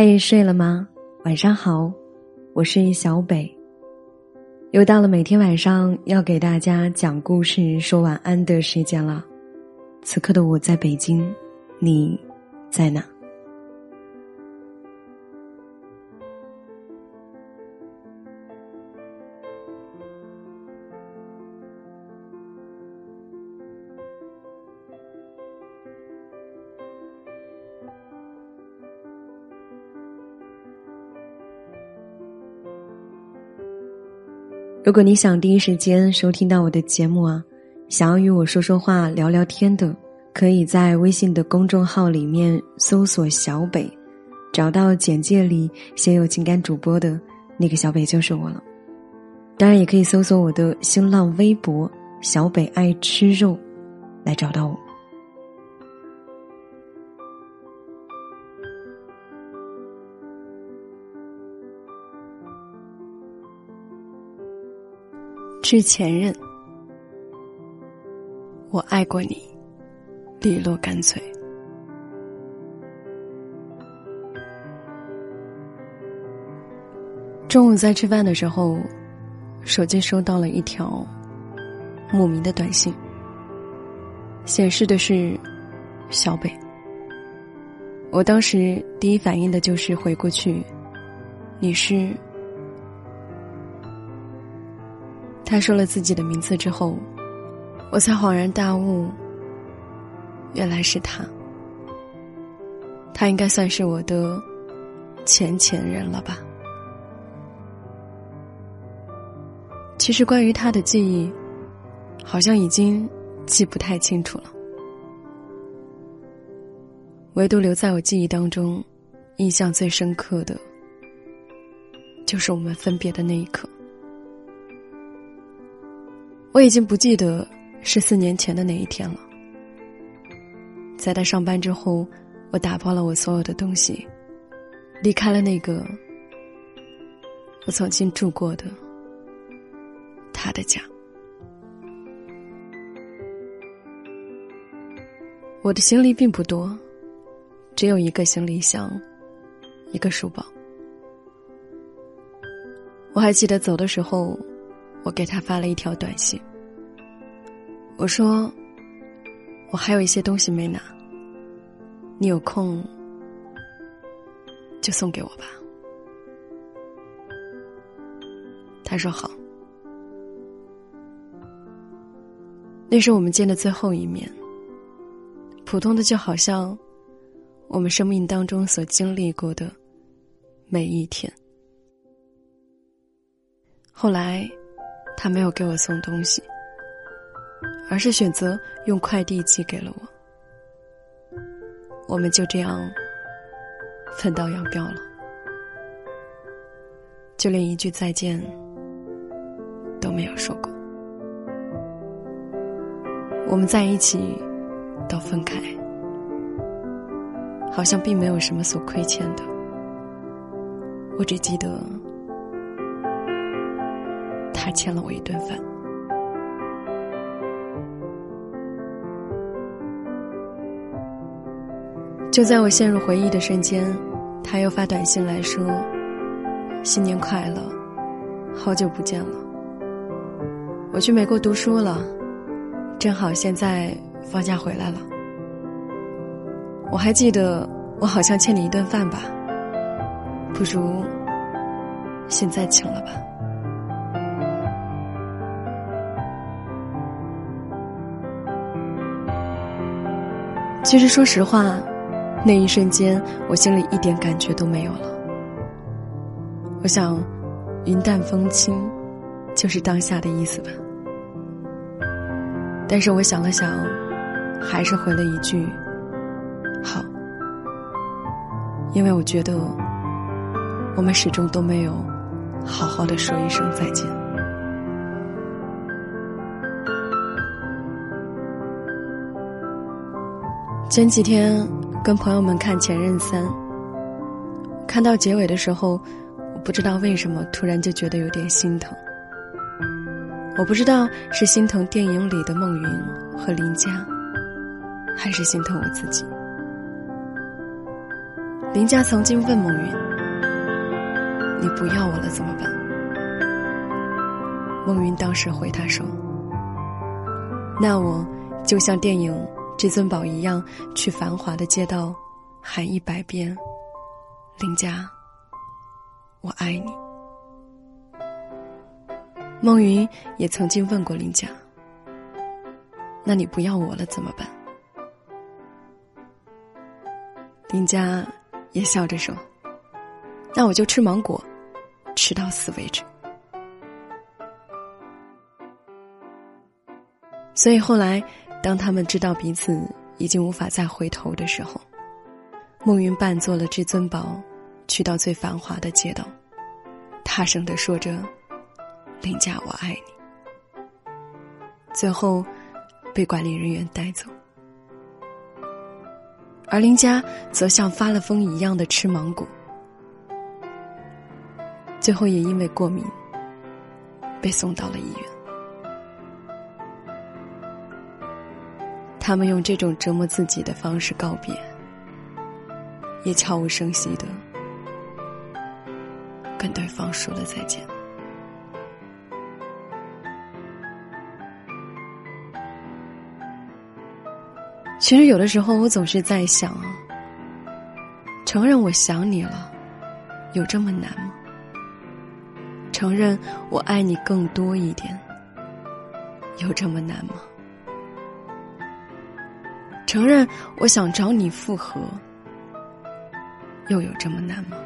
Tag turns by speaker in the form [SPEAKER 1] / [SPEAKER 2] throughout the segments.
[SPEAKER 1] 嘿，睡了吗？晚上好，我是小北。又到了每天晚上要给大家讲故事、说晚安的时间了。此刻的我在北京，你在哪？如果你想第一时间收听到我的节目啊，想要与我说说话、聊聊天的，可以在微信的公众号里面搜索“小北”，找到简介里写有情感主播的那个小北就是我了。当然，也可以搜索我的新浪微博“小北爱吃肉”，来找到我。致前任，我爱过你，利落干脆。中午在吃饭的时候，手机收到了一条莫名的短信，显示的是小北。我当时第一反应的就是回过去，你是。他说了自己的名字之后，我才恍然大悟，原来是他。他应该算是我的前前任了吧？其实关于他的记忆，好像已经记不太清楚了。唯独留在我记忆当中，印象最深刻的，就是我们分别的那一刻。我已经不记得是四年前的那一天了。在他上班之后，我打包了我所有的东西，离开了那个我曾经住过的他的家。我的行李并不多，只有一个行李箱，一个书包。我还记得走的时候，我给他发了一条短信。我说：“我还有一些东西没拿，你有空就送给我吧。”他说：“好。”那是我们见的最后一面，普通的就好像我们生命当中所经历过的每一天。后来，他没有给我送东西。而是选择用快递寄给了我，我们就这样分道扬镳了，就连一句再见都没有说过。我们在一起到分开，好像并没有什么所亏欠的。我只记得他欠了我一顿饭。就在我陷入回忆的瞬间，他又发短信来说：“新年快乐，好久不见了。我去美国读书了，正好现在放假回来了。我还记得我好像欠你一顿饭吧，不如现在请了吧。”其实说实话。那一瞬间，我心里一点感觉都没有了。我想，云淡风轻，就是当下的意思吧。但是我想了想，还是回了一句：“好。”因为我觉得，我们始终都没有好好的说一声再见。前几天。跟朋友们看《前任三》，看到结尾的时候，我不知道为什么突然就觉得有点心疼。我不知道是心疼电影里的孟云和林佳，还是心疼我自己。林佳曾经问孟云：“你不要我了怎么办？”孟云当时回他说：“那我就像电影《至尊宝》一样，去繁华的街道喊一百遍：‘林佳，我爱你。’”孟云也曾经问过林佳：“那你不要我了怎么办？”林佳也笑着说：“那我就吃芒果，吃到死为止。”所以后来，当他们知道彼此已经无法再回头的时候，孟云扮作了至尊宝，去到最繁华的街道，大声的说着：“林家，我爱你。”最后，被管理人员带走，而林家则像发了疯一样的吃芒果，最后也因为过敏，被送到了医院。他们用这种折磨自己的方式告别，也悄无声息的跟对方说了再见。其实有的时候，我总是在想啊，承认我想你了，有这么难吗？承认我爱你更多一点，有这么难吗？承认我想找你复合，又有这么难吗？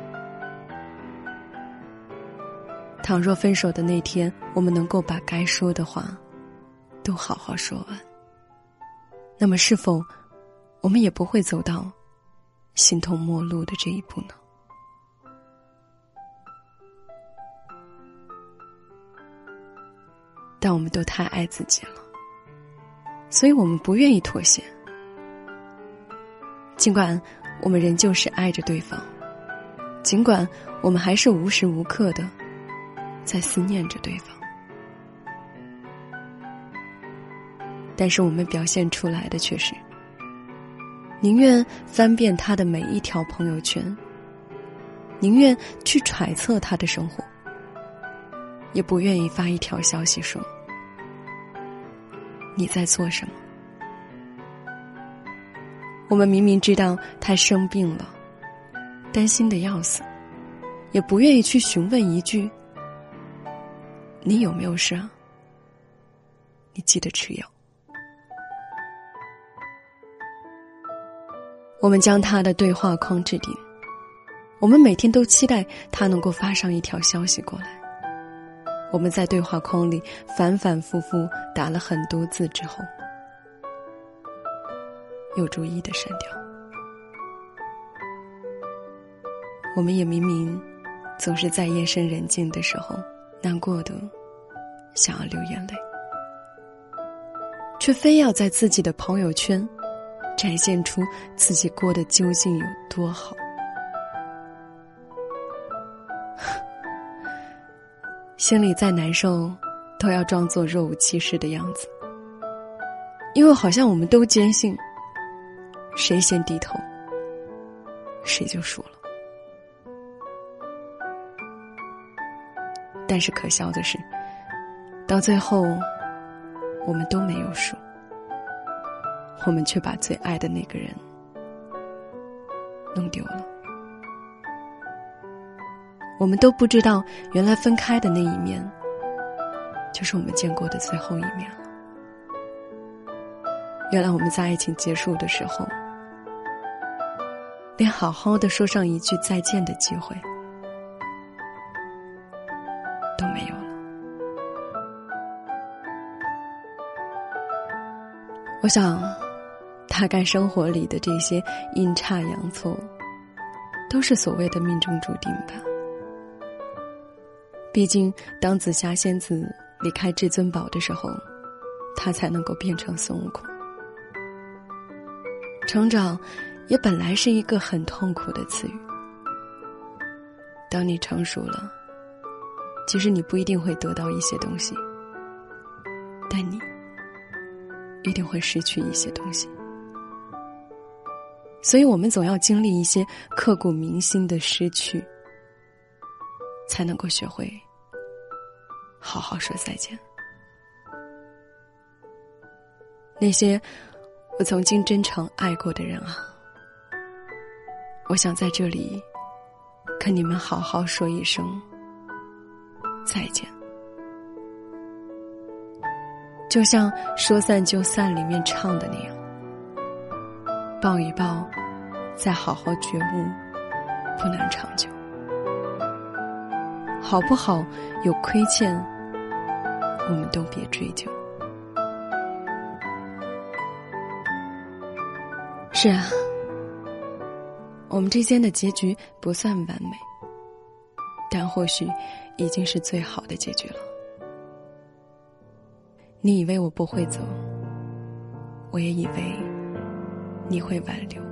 [SPEAKER 1] 倘若分手的那天，我们能够把该说的话都好好说完，那么是否我们也不会走到形同陌路的这一步呢？但我们都太爱自己了，所以我们不愿意妥协。尽管我们仍旧是爱着对方，尽管我们还是无时无刻的在思念着对方，但是我们表现出来的却是宁愿翻遍他的每一条朋友圈，宁愿去揣测他的生活，也不愿意发一条消息说你在做什么。我们明明知道他生病了，担心的要死，也不愿意去询问一句：“你有没有事啊？你记得吃药。”我们将他的对话框置顶，我们每天都期待他能够发上一条消息过来。我们在对话框里反反复复打了很多字之后。又逐一的删掉。我们也明明总是在夜深人静的时候难过的想要流眼泪，却非要在自己的朋友圈展现出自己过得究竟有多好。心里再难受，都要装作若无其事的样子，因为好像我们都坚信。谁先低头，谁就输了。但是可笑的是，到最后，我们都没有输，我们却把最爱的那个人弄丢了。我们都不知道，原来分开的那一面，就是我们见过的最后一面了。原来我们在爱情结束的时候。连好好的说上一句再见的机会都没有了。我想，大概生活里的这些阴差阳错，都是所谓的命中注定吧。毕竟，当紫霞仙子离开至尊宝的时候，她才能够变成孙悟空。成长。也本来是一个很痛苦的词语。当你成熟了，其实你不一定会得到一些东西，但你一定会失去一些东西。所以我们总要经历一些刻骨铭心的失去，才能够学会好好说再见。那些我曾经真诚爱过的人啊，我想在这里跟你们好好说一声再见。就像《说散就散》里面唱的那样，抱一抱，再好好觉悟，不能长久。好不好？有亏欠，我们都别追究。是啊，我们之间的结局不算完美，但或许已经是最好的结局了。你以为我不会走，我也以为你会挽留，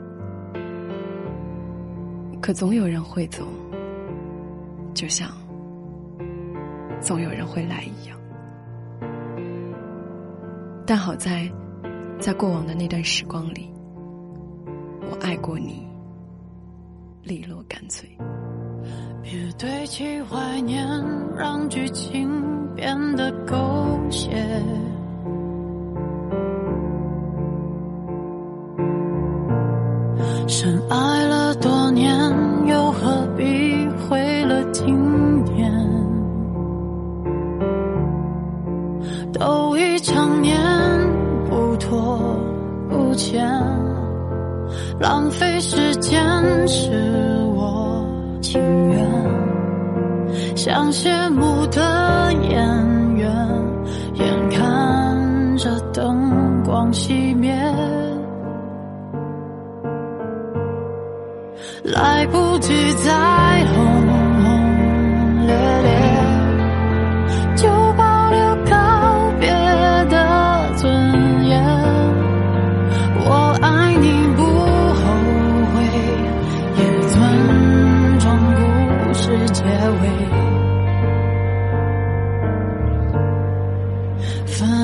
[SPEAKER 1] 可总有人会走，就像总有人会来一样。但好在，在过往的那段时光里。我爱过你，利落干脆。
[SPEAKER 2] 别堆砌怀念，让剧情变得狗血。浪费时间是我情愿，像谢幕的演员，眼看着灯光熄灭，来不及再分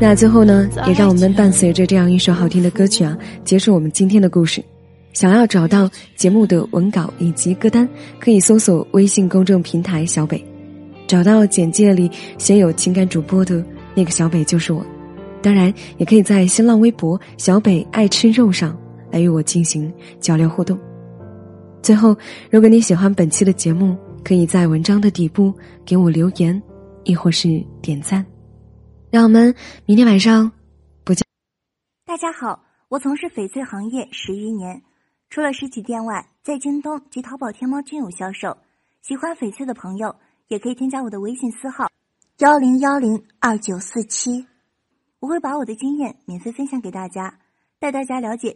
[SPEAKER 1] 那最后呢，也让我们伴随着这样一首好听的歌曲啊，结束我们今天的故事。想要找到节目的文稿以及歌单，可以搜索微信公众平台“小北”，找到简介里写有情感主播的那个小北就是我。当然，也可以在新浪微博“小北爱吃肉”上来与我进行交流互动。最后，如果你喜欢本期的节目，可以在文章的底部给我留言，亦或是点赞。让我们明天晚上不见。
[SPEAKER 3] 大家好，我从事翡翠行业十余年，除了实体店外，在京东及淘宝、天猫均有销售。喜欢翡翠的朋友也可以添加我的微信私号：幺零幺零二九四七，我会把我的经验免费分享给大家，带大家了解。